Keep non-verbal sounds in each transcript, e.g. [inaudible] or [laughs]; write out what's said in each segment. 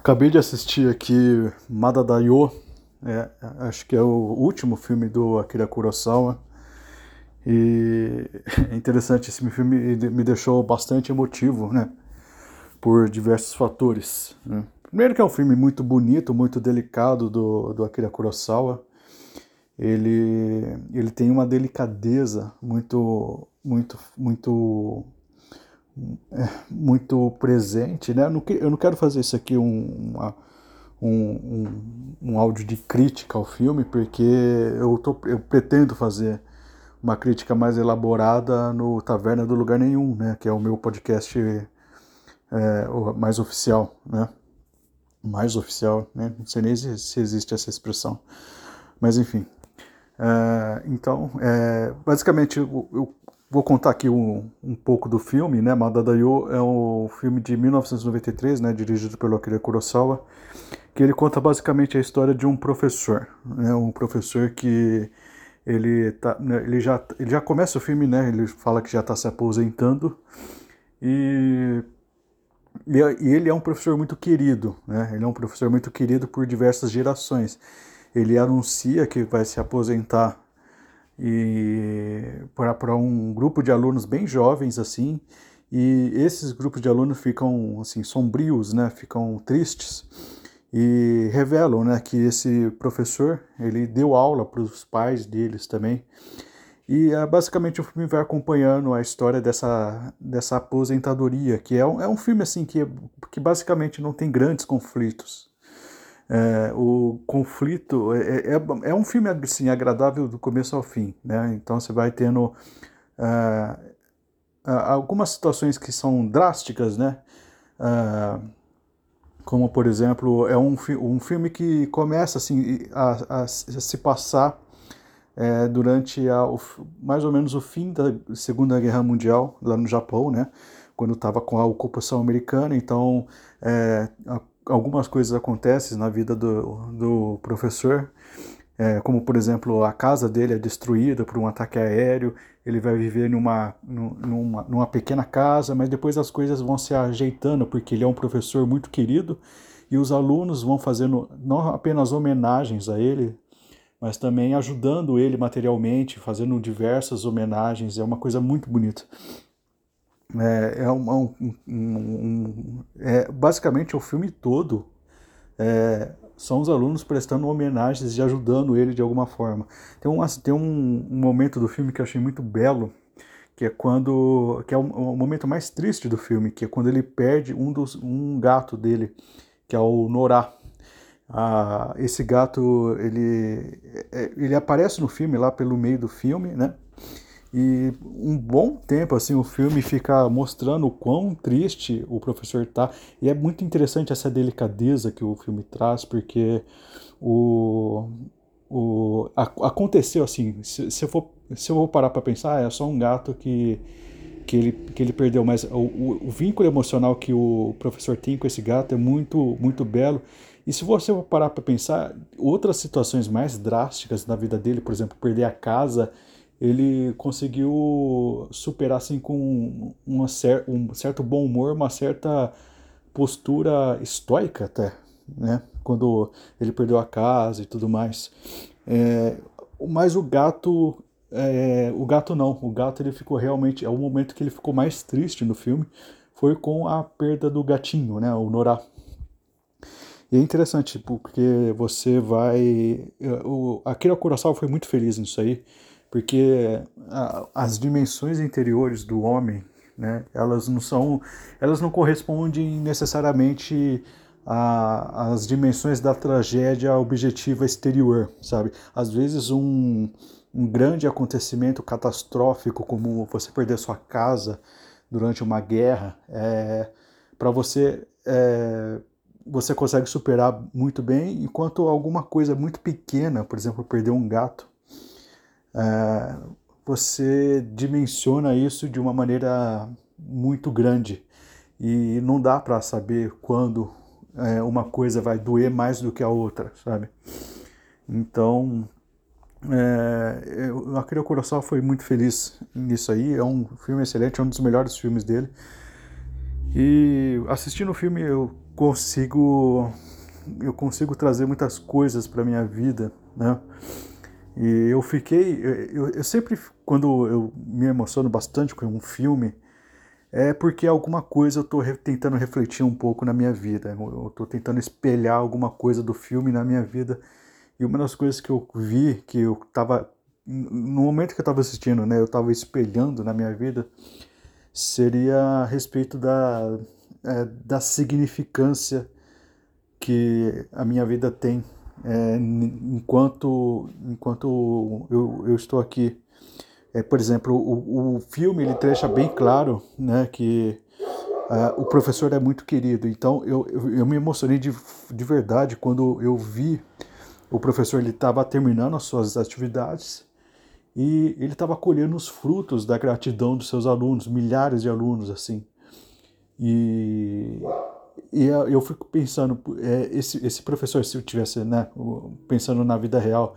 Acabei de assistir aqui Madadayo, é, acho que é o último filme do Akira Kurosawa. E é interessante, esse filme me deixou bastante emotivo, né? Por diversos fatores. Né? Primeiro que é um filme muito bonito, muito delicado do, do Akira Kurosawa. Ele, ele tem uma delicadeza muito, muito, muito muito presente, né? Eu não, eu não, quero fazer isso aqui um, uma, um, um, um, áudio de crítica ao filme, porque eu, tô, eu pretendo fazer uma crítica mais elaborada no Taverna do Lugar Nenhum, né? Que é o meu podcast é, mais oficial, né? Mais oficial, né? Não sei nem se, se existe essa expressão. Mas enfim. É, então, é, basicamente, eu, eu Vou contar aqui um, um pouco do filme, né? Madadayo é um filme de 1993, né? Dirigido pelo Akira Kurosawa, que ele conta basicamente a história de um professor, né? Um professor que ele, tá, né, ele, já, ele já começa o filme, né? Ele fala que já está se aposentando e, e ele é um professor muito querido, né? Ele é um professor muito querido por diversas gerações. Ele anuncia que vai se aposentar para um grupo de alunos bem jovens assim e esses grupos de alunos ficam assim sombrios né ficam tristes e revelam né que esse professor ele deu aula para os pais deles também. E é, basicamente o filme vai acompanhando a história dessa, dessa aposentadoria que é um, é um filme assim que, que basicamente não tem grandes conflitos é, o conflito é, é, é, um filme assim, agradável do começo ao fim, né? Então você vai tendo é, algumas situações que são drásticas, né? É, como por exemplo é um, um filme que começa assim a, a, a se passar é, durante a, o, mais ou menos o fim da Segunda Guerra Mundial lá no Japão, né? Quando estava com a ocupação americana, então é, a, algumas coisas acontecem na vida do, do professor, é, como por exemplo a casa dele é destruída por um ataque aéreo, ele vai viver numa, numa, numa pequena casa, mas depois as coisas vão se ajeitando porque ele é um professor muito querido e os alunos vão fazendo não apenas homenagens a ele, mas também ajudando ele materialmente, fazendo diversas homenagens, é uma coisa muito bonita. É, é, um, um, um, é, basicamente o filme todo é, são os alunos prestando homenagens e ajudando ele de alguma forma. Tem, um, tem um, um, momento do filme que eu achei muito belo, que é quando que é o, o, momento mais triste do filme, que é quando ele perde um dos um gato dele, que é o Norá. Ah, esse gato ele é, ele aparece no filme lá pelo meio do filme, né? E um bom tempo assim o filme fica mostrando o quão triste o professor tá. E é muito interessante essa delicadeza que o filme traz, porque o, o a, aconteceu assim, se, se, eu for se eu vou parar para pensar, é só um gato que que ele, que ele perdeu, mas o, o, o, vínculo emocional que o professor tem com esse gato é muito, muito belo. E se você parar para pensar, outras situações mais drásticas na vida dele, por exemplo, perder a casa ele conseguiu superar assim com uma cer um certo bom humor, uma certa postura estoica até, né? Quando ele perdeu a casa e tudo mais. É, mas o gato, é, o gato não, o gato ele ficou realmente, é o momento que ele ficou mais triste no filme, foi com a perda do gatinho, né? O Norá. E é interessante porque você vai, o Akira Kurosawa foi muito feliz nisso aí porque as dimensões interiores do homem, né, elas não são, elas não correspondem necessariamente às dimensões da tragédia objetiva exterior, sabe? Às vezes um, um grande acontecimento catastrófico, como você perder sua casa durante uma guerra, é, para você é, você consegue superar muito bem, enquanto alguma coisa muito pequena, por exemplo, perder um gato, é, você dimensiona isso de uma maneira muito grande e não dá para saber quando é, uma coisa vai doer mais do que a outra, sabe? Então, é, o Akira foi muito feliz nisso aí, é um filme excelente, é um dos melhores filmes dele. E assistindo o filme eu consigo eu consigo trazer muitas coisas para minha vida, né? E eu fiquei, eu, eu sempre, quando eu me emociono bastante com um filme, é porque alguma coisa eu estou tentando refletir um pouco na minha vida. Eu estou tentando espelhar alguma coisa do filme na minha vida. E uma das coisas que eu vi, que eu estava no momento que eu estava assistindo, né, eu estava espelhando na minha vida, seria a respeito da, é, da significância que a minha vida tem é, enquanto, enquanto eu, eu estou aqui. É, por exemplo, o, o filme ele deixa bem claro né, que uh, o professor é muito querido. Então eu, eu, eu, me emocionei de, de verdade quando eu vi o professor ele estava terminando as suas atividades e ele estava colhendo os frutos da gratidão dos seus alunos, milhares de alunos assim. E, e eu fico pensando, é, esse, esse professor, se eu tivesse né, pensando na vida real,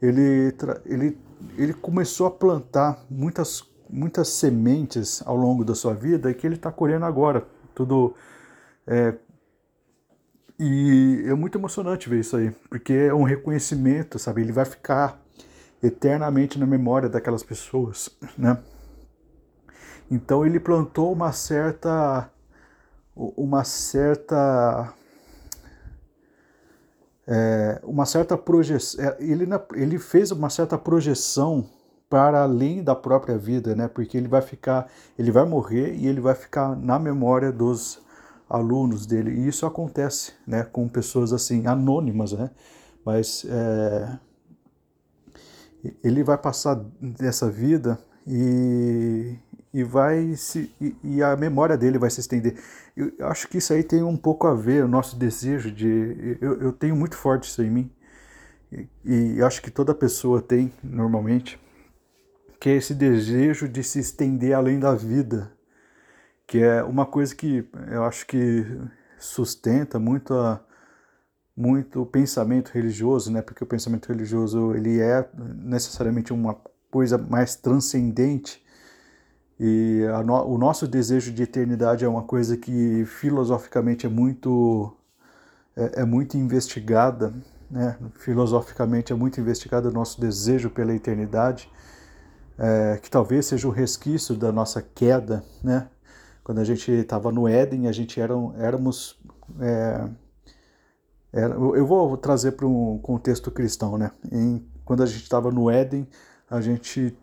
ele, ele, ele começou a plantar muitas, muitas sementes ao longo da sua vida que ele está colhendo agora. Tudo. É, e é muito emocionante ver isso aí, porque é um reconhecimento, sabe? Ele vai ficar eternamente na memória daquelas pessoas, né? Então ele plantou uma certa uma certa é, uma certa projeção é, ele ele fez uma certa projeção para além da própria vida, né? Porque ele vai ficar, ele vai morrer e ele vai ficar na memória dos alunos dele. E isso acontece, né? Com pessoas assim anônimas, né? Mas é, ele vai passar dessa vida e, e vai se e, e, a memória dele vai se estender. Eu acho que isso aí tem um pouco a ver o nosso desejo de eu, eu tenho muito forte isso em mim e, e acho que toda pessoa tem normalmente que é esse desejo de se estender além da vida, que é uma coisa que eu acho que sustenta muito a muito pensamento religioso, né? Porque o pensamento religioso ele é necessariamente uma coisa mais transcendente e no, o nosso desejo de eternidade é uma coisa que filosoficamente é muito é, é muito investigada, né? Filosoficamente é muito investigada o nosso desejo pela eternidade, é, que talvez seja o resquício da nossa queda, né? Quando a gente estava no Éden, a gente era, éramos é, era, eu vou trazer para um contexto cristão, né? Em, quando a gente estava no Éden, a gente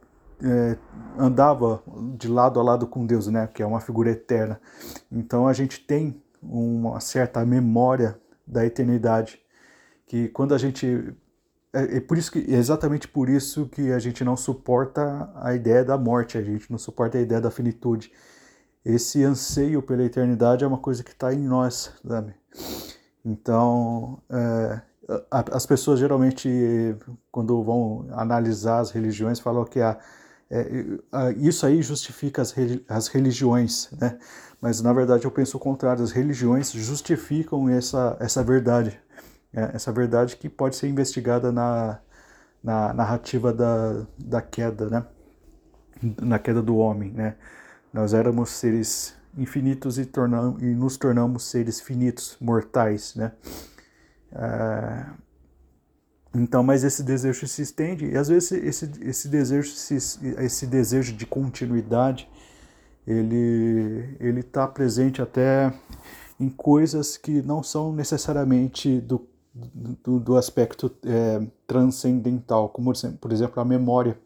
é, andava de lado a lado com Deus, né? Que é uma figura eterna. Então a gente tem uma certa memória da eternidade, que quando a gente é, é por isso que é exatamente por isso que a gente não suporta a ideia da morte, a gente não suporta a ideia da finitude. Esse anseio pela eternidade é uma coisa que está em nós, sabe? Então, é, as pessoas geralmente, quando vão analisar as religiões, falam que a, isso aí justifica as, as religiões, né? Mas na verdade eu penso o contrário, as religiões justificam essa, essa verdade, é, essa verdade que pode ser investigada na, na narrativa da, da queda, né? Na queda do homem, né? Nós éramos seres infinitos e, e nos tornamos seres finitos, mortais, né? É, então, mas esse desejo se estende e às vezes esse, esse desejo esse desejo de continuidade ele ele está presente até em coisas que não são necessariamente do, do, do aspecto é, transcendental, como por exemplo a memória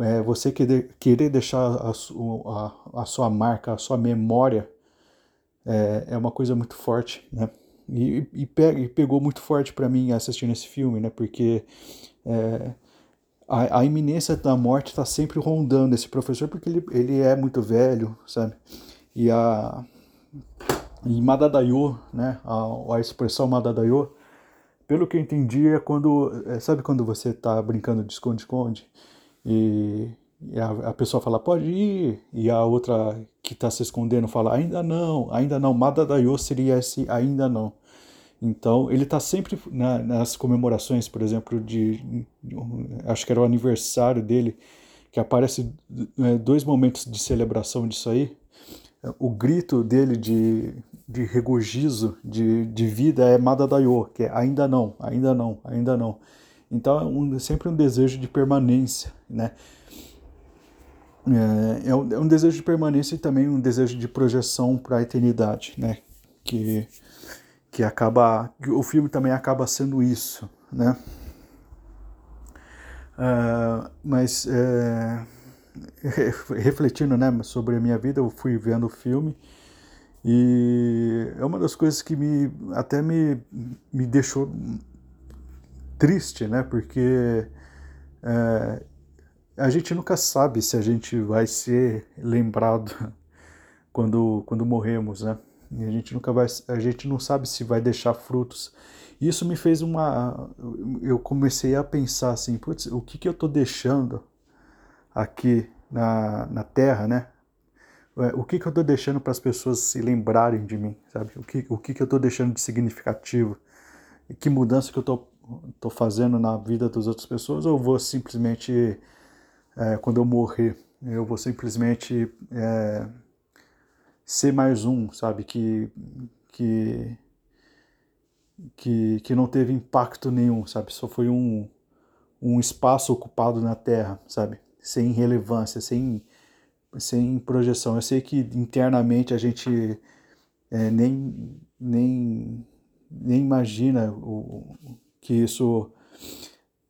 é, você querer, querer deixar a, a, a, sua marca, a sua memória, é, é uma coisa muito forte, né? E, e, pega, e pegou muito forte para mim assistindo esse filme, né? Porque é, a, a, iminência da morte está sempre rondando esse professor, porque ele, ele é muito velho, sabe? E a e Madadayo, né? A, a expressão Madadayo, pelo que eu entendi, é quando. É, sabe quando você está brincando de esconde-esconde? E, e a, a, pessoa fala, pode ir, e a outra que está se escondendo fala, ainda não, ainda não, Madadayo seria esse ainda não. Então, ele está sempre na, nas comemorações, por exemplo, de, acho que era o aniversário dele, que aparece é, dois momentos de celebração disso aí. o grito dele de, de regozijo, de, de vida é Madadayo, que é ainda não, ainda não, ainda não. Então é um, sempre um desejo de permanência, né? É, é, um, é um desejo de permanência e também um desejo de projeção para a eternidade, né? Que, que acaba, o filme também acaba sendo isso, né? Uh, mas é, refletindo né, sobre a minha vida, eu fui vendo o filme e é uma das coisas que me até me, me deixou triste, né? Porque é, a gente nunca sabe se a gente vai ser lembrado [laughs] quando, quando morremos, né? E a gente nunca vai, a gente não sabe se vai deixar frutos. Isso me fez uma, eu comecei a pensar assim, putz, o que que eu estou deixando aqui na, na Terra, né? É, o que que eu estou deixando para as pessoas se lembrarem de mim, sabe? O que, o que que eu estou deixando de significativo? Que mudança que eu tô, tô fazendo na vida das outras pessoas? Ou vou simplesmente, é, quando eu morrer, eu vou simplesmente é, ser mais um, sabe? Que, que, que, que não teve impacto nenhum, sabe? Só foi um, um espaço ocupado na Terra, sabe? Sem relevância, sem, sem projeção. Eu sei que internamente a gente é, nem, nem, nem imagina o, que isso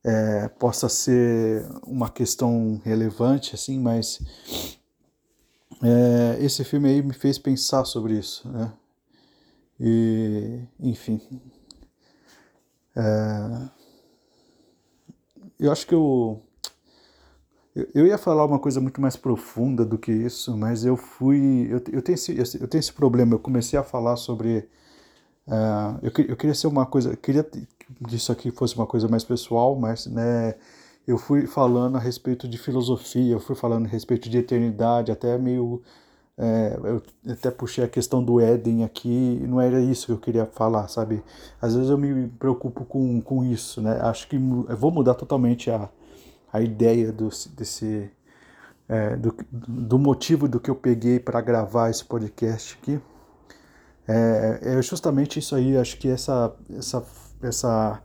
é, possa ser uma questão relevante, assim, mas é, esse filme aí me fez pensar sobre isso, né? E, enfim. É, eu acho que eu, eu ia falar uma coisa muito mais profunda do que isso, mas eu fui. Eu, eu, tenho, esse, eu tenho esse problema. Eu comecei a falar sobre. Uh, eu, eu queria ser uma coisa. Queria que isso aqui fosse uma coisa mais pessoal, mas né, eu fui falando a respeito de filosofia, eu fui falando a respeito de eternidade, até meio. É, eu até puxei a questão do Éden aqui, não era isso que eu queria falar, sabe? Às vezes eu me preocupo com, com isso, né? Acho que vou mudar totalmente a, a ideia do, desse. É, do, do motivo do que eu peguei para gravar esse podcast aqui. É, é justamente isso aí, acho que essa, essa, essa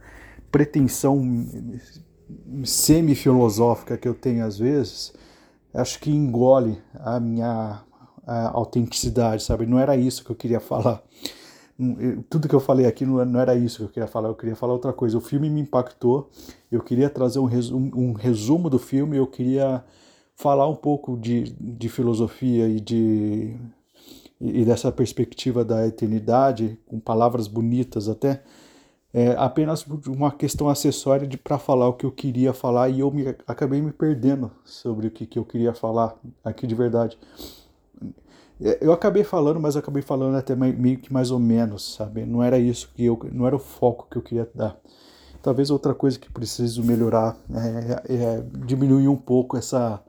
pretensão semi-filosófica que eu tenho às vezes, acho que engole a minha a autenticidade, sabe? Não era isso que eu queria falar. Tudo que eu falei aqui não era isso que eu queria falar, eu queria falar outra coisa. O filme me impactou, eu queria trazer um resumo, um resumo do filme, eu queria falar um pouco de, de filosofia e de e dessa perspectiva da eternidade, com palavras bonitas até, é, apenas uma questão acessória de para falar o que eu queria falar e eu me, acabei me perdendo sobre o que, que eu queria falar aqui de verdade. É, eu acabei falando, mas acabei falando até meio que mais ou menos, sabe? Não era isso que eu, não era o foco que eu queria dar. Talvez outra coisa que preciso melhorar é, é diminuir um pouco essa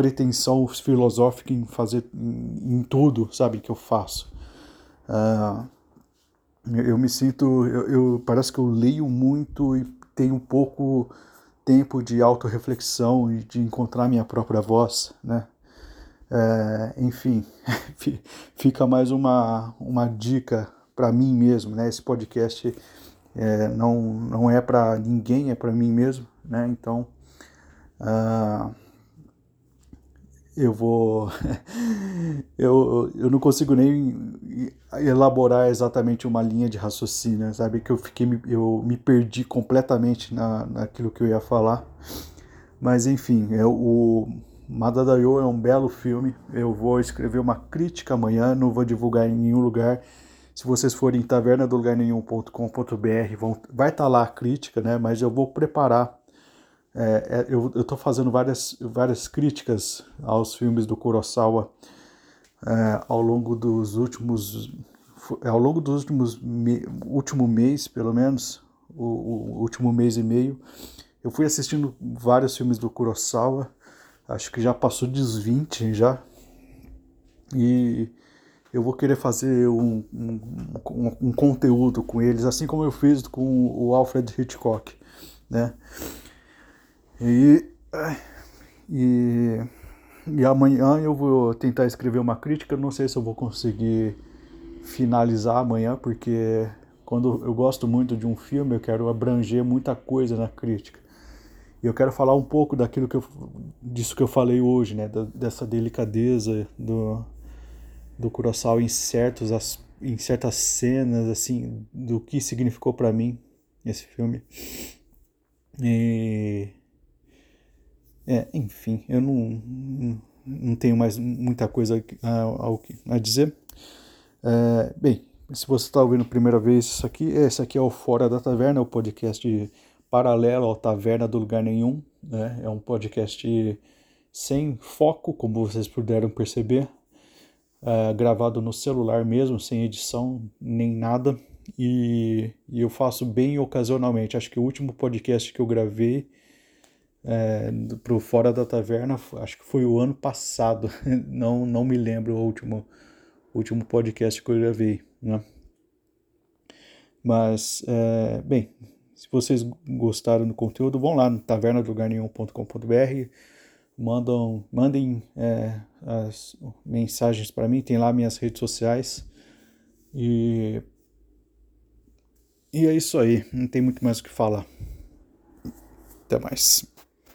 pretensão filosófica em fazer em, em tudo, sabe, que eu faço. Uh, eu me sinto, eu, eu, parece que eu leio muito e tenho pouco tempo de autorreflexão e de encontrar minha própria voz, né? É, enfim, [laughs] fica mais uma, uma dica para mim mesmo, né? Esse podcast é, não, não é para ninguém, é para mim mesmo, né? Então, uh, eu vou. [laughs] eu, eu não consigo nem elaborar exatamente uma linha de raciocínio, sabe? Que eu fiquei. Eu me perdi completamente na, naquilo que eu ia falar. Mas enfim, é, o Madadayo é um belo filme. Eu vou escrever uma crítica amanhã, não vou divulgar em nenhum lugar. Se vocês forem em tavernadolugarnenhum.com.br, vai estar tá lá a crítica, né? Mas eu vou preparar é, é, eu estou fazendo várias, várias críticas aos filmes do Kurosawa é, ao longo dos últimos ao longo dos últimos me, último mês pelo menos o, o, último mês e meio eu fui assistindo vários filmes do Kurosawa acho que já passou dos 20 já e eu vou querer fazer um, um, um, um conteúdo com eles assim como eu fiz com o Alfred Hitchcock né e, e E amanhã eu vou tentar escrever uma crítica. Não sei se eu vou conseguir finalizar amanhã, porque quando eu gosto muito de um filme, eu quero abranger muita coisa na crítica. E eu quero falar um pouco daquilo que eu, disso que eu falei hoje, né? Da, dessa delicadeza do, do Kurosawa em, certos, em certas cenas, assim, do que significou para mim esse filme. E. É, enfim, eu não, não tenho mais muita coisa a, a, a dizer. É, bem, se você está ouvindo a primeira vez isso aqui, esse aqui é o Fora da Taverna, o podcast paralelo ao Taverna do Lugar Nenhum. Né? É um podcast sem foco, como vocês puderam perceber, é, gravado no celular mesmo, sem edição nem nada. E, e, eu faço bem ocasionalmente. Acho que o último podcast que eu gravei é, para o Fora da Taverna, acho que foi o ano passado. [laughs] Não, não me lembro o último último podcast que eu gravei, né? Mas, é, bem, se vocês gostaram do conteúdo, vão lá no tavernadolugarnenhum.com.br, mandam, mandem é, as mensagens para mim, tem lá minhas redes sociais e e é isso aí, não tem muito mais o que falar. Até mais.